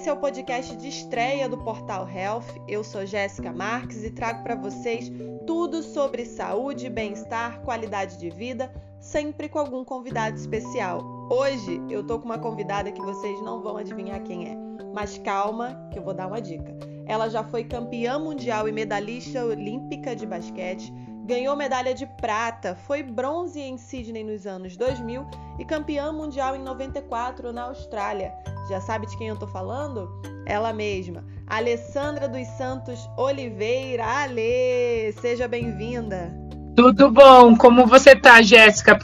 Esse é o podcast de estreia do Portal Health. Eu sou Jéssica Marques e trago para vocês tudo sobre saúde, bem-estar, qualidade de vida, sempre com algum convidado especial. Hoje eu tô com uma convidada que vocês não vão adivinhar quem é, mas calma que eu vou dar uma dica. Ela já foi campeã mundial e medalhista olímpica de basquete, ganhou medalha de prata, foi bronze em Sydney nos anos 2000 e campeã mundial em 94 na Austrália. Já sabe de quem eu tô falando? Ela mesma, Alessandra dos Santos Oliveira. Ale, seja bem-vinda. Tudo bom? Como você tá, Jéssica?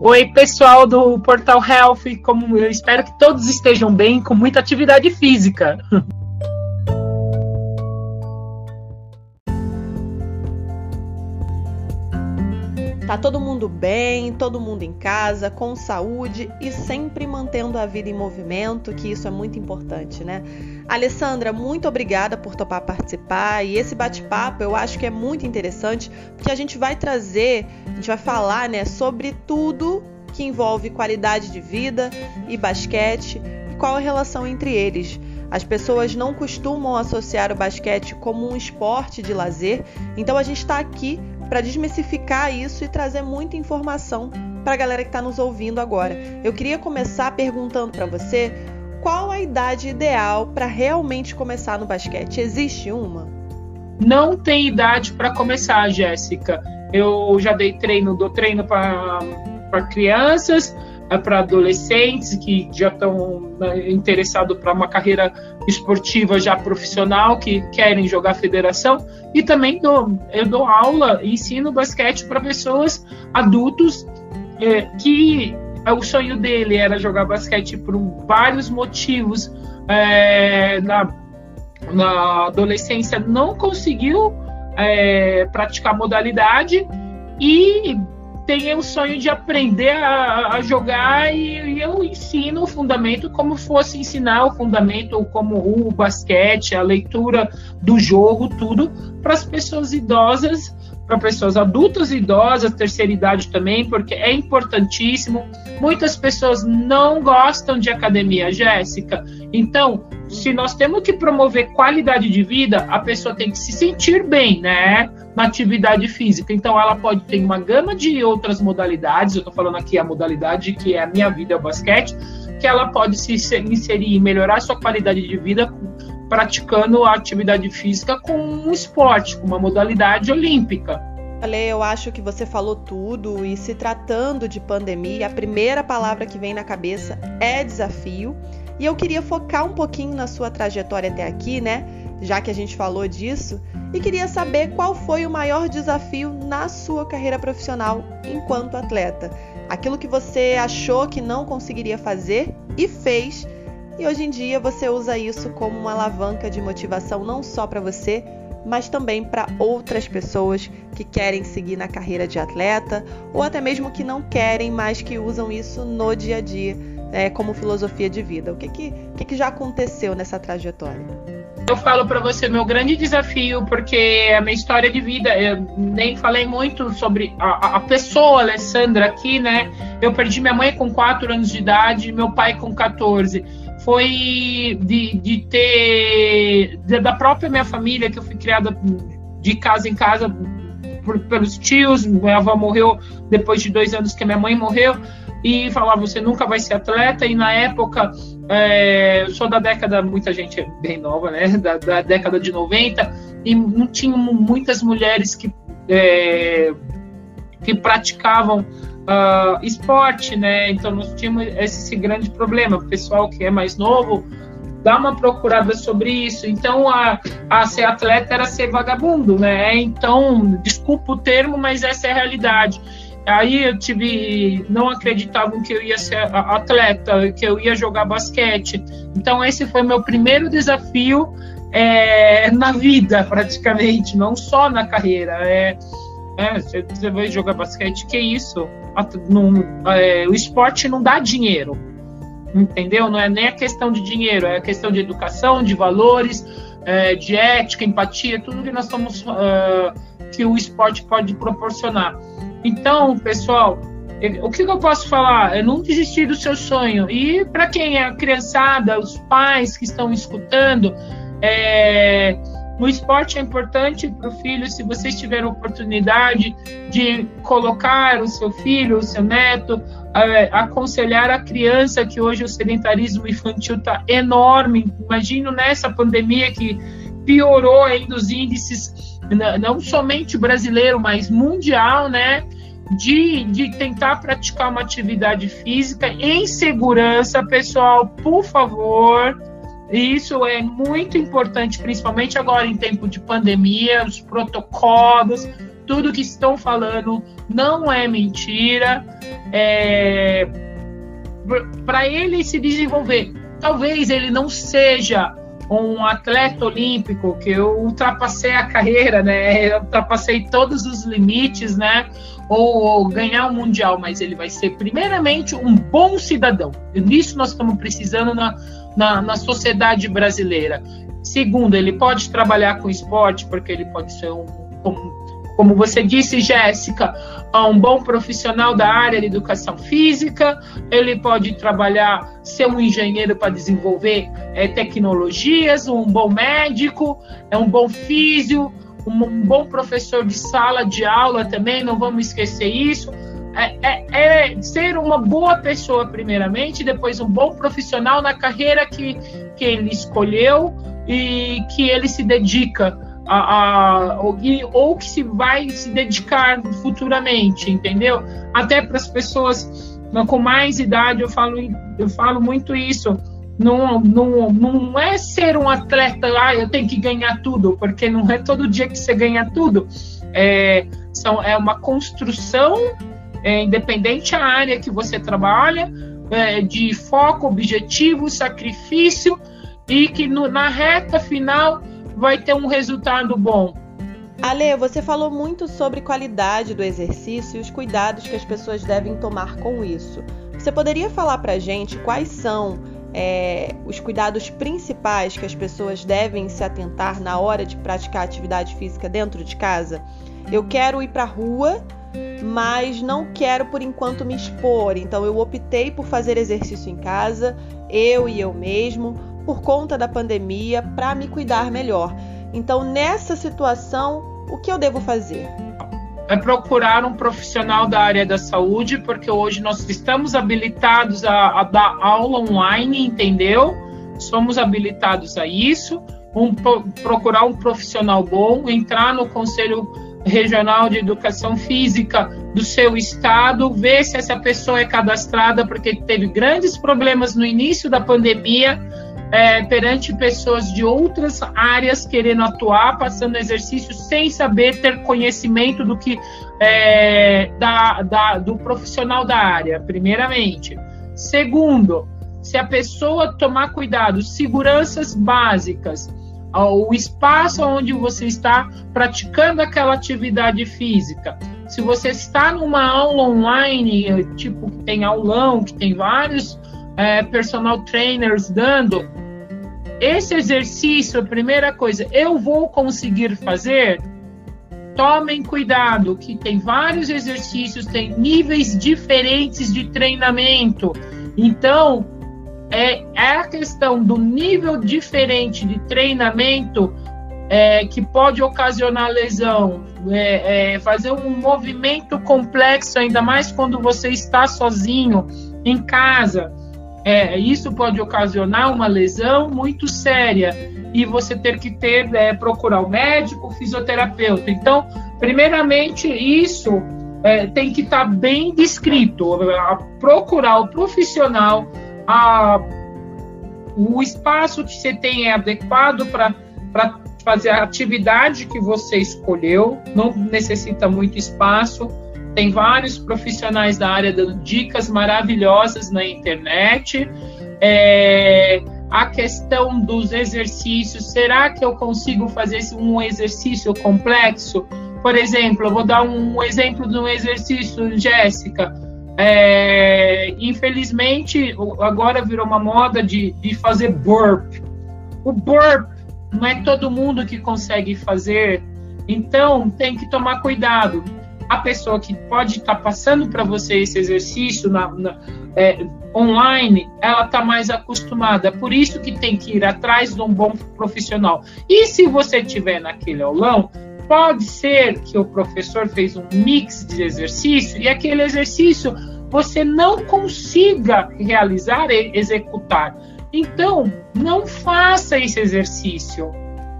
Oi, pessoal do Portal Health. Como eu espero que todos estejam bem, com muita atividade física. Tá todo mundo bem, todo mundo em casa, com saúde e sempre mantendo a vida em movimento, que isso é muito importante, né? Alessandra, muito obrigada por topar participar e esse bate-papo eu acho que é muito interessante porque a gente vai trazer, a gente vai falar, né, sobre tudo que envolve qualidade de vida e basquete e qual a relação entre eles. As pessoas não costumam associar o basquete como um esporte de lazer, então a gente está aqui para desmistificar isso e trazer muita informação para a galera que está nos ouvindo agora. Eu queria começar perguntando para você qual a idade ideal para realmente começar no basquete? Existe uma? Não tem idade para começar, Jéssica. Eu já dei treino, dou treino para crianças, é para adolescentes que já estão né, interessados para uma carreira esportiva já profissional, que querem jogar federação, e também dou, eu dou aula ensino basquete para pessoas adultos é, que o sonho dele era jogar basquete por vários motivos. É, na, na adolescência não conseguiu é, praticar modalidade e tem o sonho de aprender a, a jogar e, e, eu ensino o fundamento como fosse ensinar o fundamento, como o basquete, a leitura do jogo, tudo para as pessoas idosas, para pessoas adultas idosas, terceira idade também, porque é importantíssimo. Muitas pessoas não gostam de academia, Jéssica. Então, se nós temos que promover qualidade de vida, a pessoa tem que se sentir bem, né? Na atividade física. Então, ela pode ter uma gama de outras modalidades. Eu estou falando aqui a modalidade que é a minha vida, é o basquete, que ela pode se inserir e melhorar a sua qualidade de vida praticando a atividade física com um esporte, com uma modalidade olímpica. Ale, eu acho que você falou tudo e se tratando de pandemia, a primeira palavra que vem na cabeça é desafio. E eu queria focar um pouquinho na sua trajetória até aqui, né? Já que a gente falou disso, e queria saber qual foi o maior desafio na sua carreira profissional enquanto atleta. Aquilo que você achou que não conseguiria fazer e fez, e hoje em dia você usa isso como uma alavanca de motivação não só para você, mas também para outras pessoas que querem seguir na carreira de atleta ou até mesmo que não querem, mas que usam isso no dia a dia é, como filosofia de vida? O que, que, que, que já aconteceu nessa trajetória? Eu falo para você meu grande desafio, porque a minha história de vida, eu nem falei muito sobre a, a, pessoa Alessandra aqui, né? Eu perdi minha mãe com 4 anos de idade, meu pai com 14. Foi de, de ter, de, da própria minha família, que eu fui criada de casa em casa por, pelos tios. Minha avó morreu depois de dois anos que minha mãe morreu. E falar você nunca vai ser atleta. E na época é, eu sou da década muita gente é bem nova né? Da, da década de 90 e não tinham muitas mulheres que é, que praticavam uh, esporte né então nós tínhamos esse grande problema o pessoal que é mais novo dá uma procurada sobre isso. Então, a, a ser atleta era ser vagabundo, né? Então, desculpa o termo, mas essa é a realidade. Aí eu tive, não acreditavam que eu ia ser atleta, que eu ia jogar basquete. Então esse foi meu primeiro desafio é, na vida, praticamente, não só na carreira. É, é, você vai jogar basquete, que isso? Não, é, o esporte não dá dinheiro, entendeu? Não é nem a questão de dinheiro, é a questão de educação, de valores, é, de ética, empatia, tudo que nós estamos uh, que o esporte pode proporcionar. Então, pessoal, o que, que eu posso falar? É não desistir do seu sonho. E para quem é a criançada, os pais que estão escutando, é, o esporte é importante para o filho. Se vocês tiverem oportunidade de colocar o seu filho, o seu neto, é, aconselhar a criança, que hoje o sedentarismo infantil está enorme. Imagino nessa pandemia que piorou ainda os índices, não somente brasileiro, mas mundial, né? de, de tentar praticar uma atividade física em segurança, pessoal, por favor. Isso é muito importante, principalmente agora em tempo de pandemia, os protocolos, tudo que estão falando não é mentira. É, Para ele se desenvolver, talvez ele não seja um atleta olímpico, que eu ultrapassei a carreira, né? Eu ultrapassei todos os limites, né? ou, ou ganhar um mundial, mas ele vai ser primeiramente um bom cidadão. Nisso nós estamos precisando na, na, na sociedade brasileira. Segundo, ele pode trabalhar com esporte, porque ele pode ser um, como, como você disse, Jéssica, um bom profissional da área de educação física, ele pode trabalhar, ser um engenheiro para desenvolver é, tecnologias, um bom médico, é um bom físico, um bom professor de sala de aula também, não vamos esquecer isso. É, é, é, ser uma boa pessoa, primeiramente, depois um bom profissional na carreira que, que ele escolheu e que ele se dedica a, a ou, ou que se vai se dedicar futuramente, entendeu? Até para as pessoas com mais idade, eu falo, eu falo muito isso não, não, não é ser um atleta, ah, eu tenho que ganhar tudo, porque não é todo dia que você ganha tudo. É, são, é uma construção, é, independente a área que você trabalha, é, de foco, objetivo, sacrifício, e que no, na reta final vai ter um resultado bom. Ale, você falou muito sobre qualidade do exercício e os cuidados que as pessoas devem tomar com isso. Você poderia falar para gente quais são é, os cuidados principais que as pessoas devem se atentar na hora de praticar atividade física dentro de casa? Eu quero ir para a rua, mas não quero por enquanto me expor, então eu optei por fazer exercício em casa, eu e eu mesmo, por conta da pandemia, para me cuidar melhor. Então, nessa situação, o que eu devo fazer? é procurar um profissional da área da saúde, porque hoje nós estamos habilitados a, a dar aula online, entendeu? Somos habilitados a isso. Um, procurar um profissional bom, entrar no Conselho Regional de Educação Física do seu estado, ver se essa pessoa é cadastrada, porque teve grandes problemas no início da pandemia é, perante pessoas de outras áreas querendo atuar, passando exercício sem saber ter conhecimento do que é, da, da, do profissional da área, primeiramente. Segundo, se a pessoa tomar cuidado, seguranças básicas, o espaço onde você está praticando aquela atividade física. Se você está numa aula online, tipo que tem aulão, que tem vários é, personal trainers dando, esse exercício, a primeira coisa, eu vou conseguir fazer? Tomem cuidado, que tem vários exercícios, tem níveis diferentes de treinamento. Então, é, é a questão do nível diferente de treinamento é, que pode ocasionar lesão, é, é, fazer um movimento complexo, ainda mais quando você está sozinho em casa. É, isso pode ocasionar uma lesão muito séria e você ter que ter é, procurar o médico, o fisioterapeuta. Então, primeiramente, isso tem que estar tá bem descrito. Procurar o profissional, a, o espaço que você tem é adequado para fazer a atividade que você escolheu, não necessita muito espaço tem vários profissionais da área dando dicas maravilhosas na internet. É, a questão dos exercícios, será que eu consigo fazer um exercício complexo? Por exemplo, eu vou dar um exemplo de um exercício, Jéssica. É, infelizmente, agora virou uma moda de, de fazer burp. O burp não é todo mundo que consegue fazer, então tem que tomar cuidado a pessoa que pode estar tá passando para você esse exercício na, na é, online, ela está mais acostumada. É por isso que tem que ir atrás de um bom profissional. E se você tiver naquele aulão, pode ser que o professor fez um mix de exercício e aquele exercício você não consiga realizar e executar. Então, não faça esse exercício.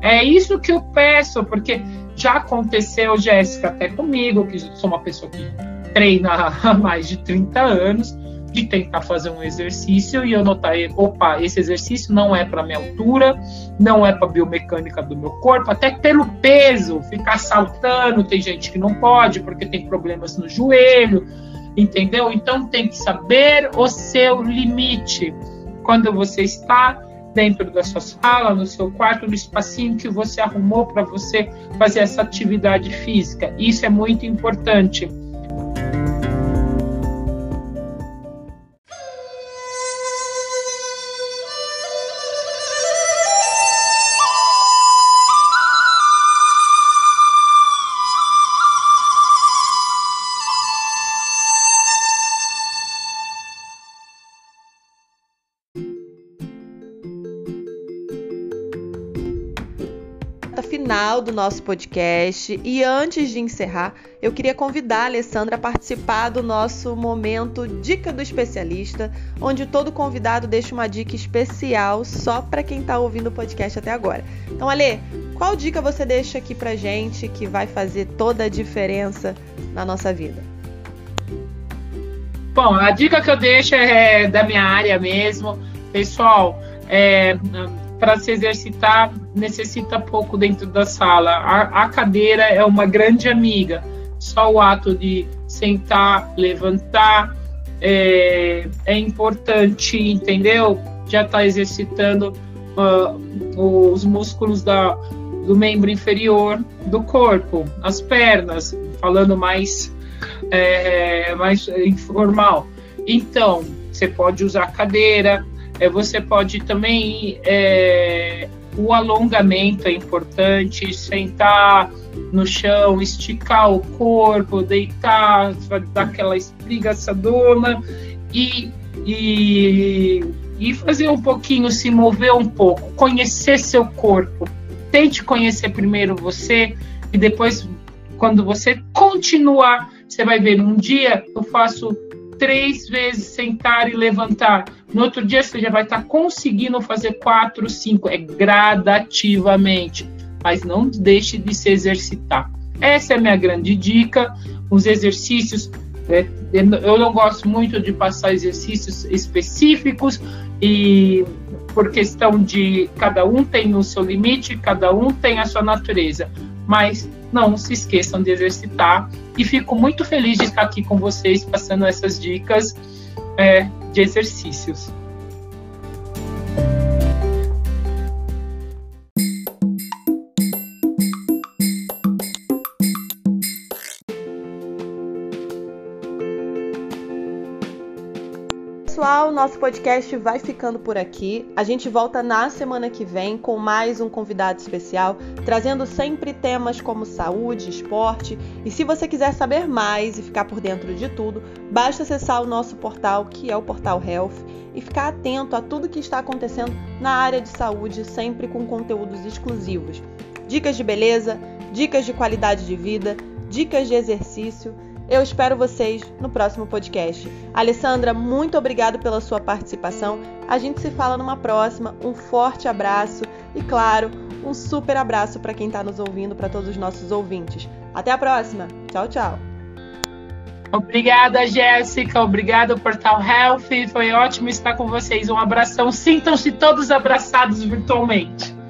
É isso que eu peço, porque já aconteceu, Jéssica, até comigo, que sou uma pessoa que treina há mais de 30 anos, de tentar fazer um exercício e eu notar, opa, esse exercício não é para minha altura, não é para biomecânica do meu corpo, até pelo peso, ficar saltando, tem gente que não pode porque tem problemas no joelho, entendeu? Então tem que saber o seu limite. Quando você está dentro da sua sala, no seu quarto, no espacinho que você arrumou para você fazer essa atividade física. Isso é muito importante. Final do nosso podcast e antes de encerrar, eu queria convidar a Alessandra a participar do nosso momento Dica do Especialista, onde todo convidado deixa uma dica especial só para quem está ouvindo o podcast até agora. Então, Ale, qual dica você deixa aqui pra gente que vai fazer toda a diferença na nossa vida? Bom, a dica que eu deixo é da minha área mesmo. Pessoal, é, para se exercitar necessita pouco dentro da sala. A, a, cadeira é uma grande amiga. Só o ato de sentar, levantar é, é importante, entendeu? Já está exercitando uh, os músculos da, do membro inferior do corpo, as pernas, falando mais, é, mais informal. Então, você pode usar cadeira, é, você pode também. É, o alongamento é importante, sentar no chão, esticar o corpo, deitar, dar aquela espreguiçadona e, e, e fazer um pouquinho, se mover um pouco, conhecer seu corpo. Tente conhecer primeiro você e depois, quando você continuar, você vai ver. Um dia eu faço três vezes sentar e levantar. No outro dia você já vai estar tá conseguindo fazer quatro, cinco. É gradativamente, mas não deixe de se exercitar. Essa é a minha grande dica. Os exercícios, é, eu não gosto muito de passar exercícios específicos e por questão de cada um tem o seu limite, cada um tem a sua natureza. Mas não se esqueçam de exercitar. E fico muito feliz de estar aqui com vocês, passando essas dicas é, de exercícios. Nosso podcast vai ficando por aqui. A gente volta na semana que vem com mais um convidado especial, trazendo sempre temas como saúde, esporte. E se você quiser saber mais e ficar por dentro de tudo, basta acessar o nosso portal, que é o Portal Health, e ficar atento a tudo que está acontecendo na área de saúde, sempre com conteúdos exclusivos. Dicas de beleza, dicas de qualidade de vida, dicas de exercício eu espero vocês no próximo podcast. Alessandra, muito obrigado pela sua participação. A gente se fala numa próxima. Um forte abraço e, claro, um super abraço para quem está nos ouvindo, para todos os nossos ouvintes. Até a próxima. Tchau, tchau. Obrigada, Jéssica. Obrigada, Portal Health. Foi ótimo estar com vocês. Um abração. Sintam-se todos abraçados virtualmente.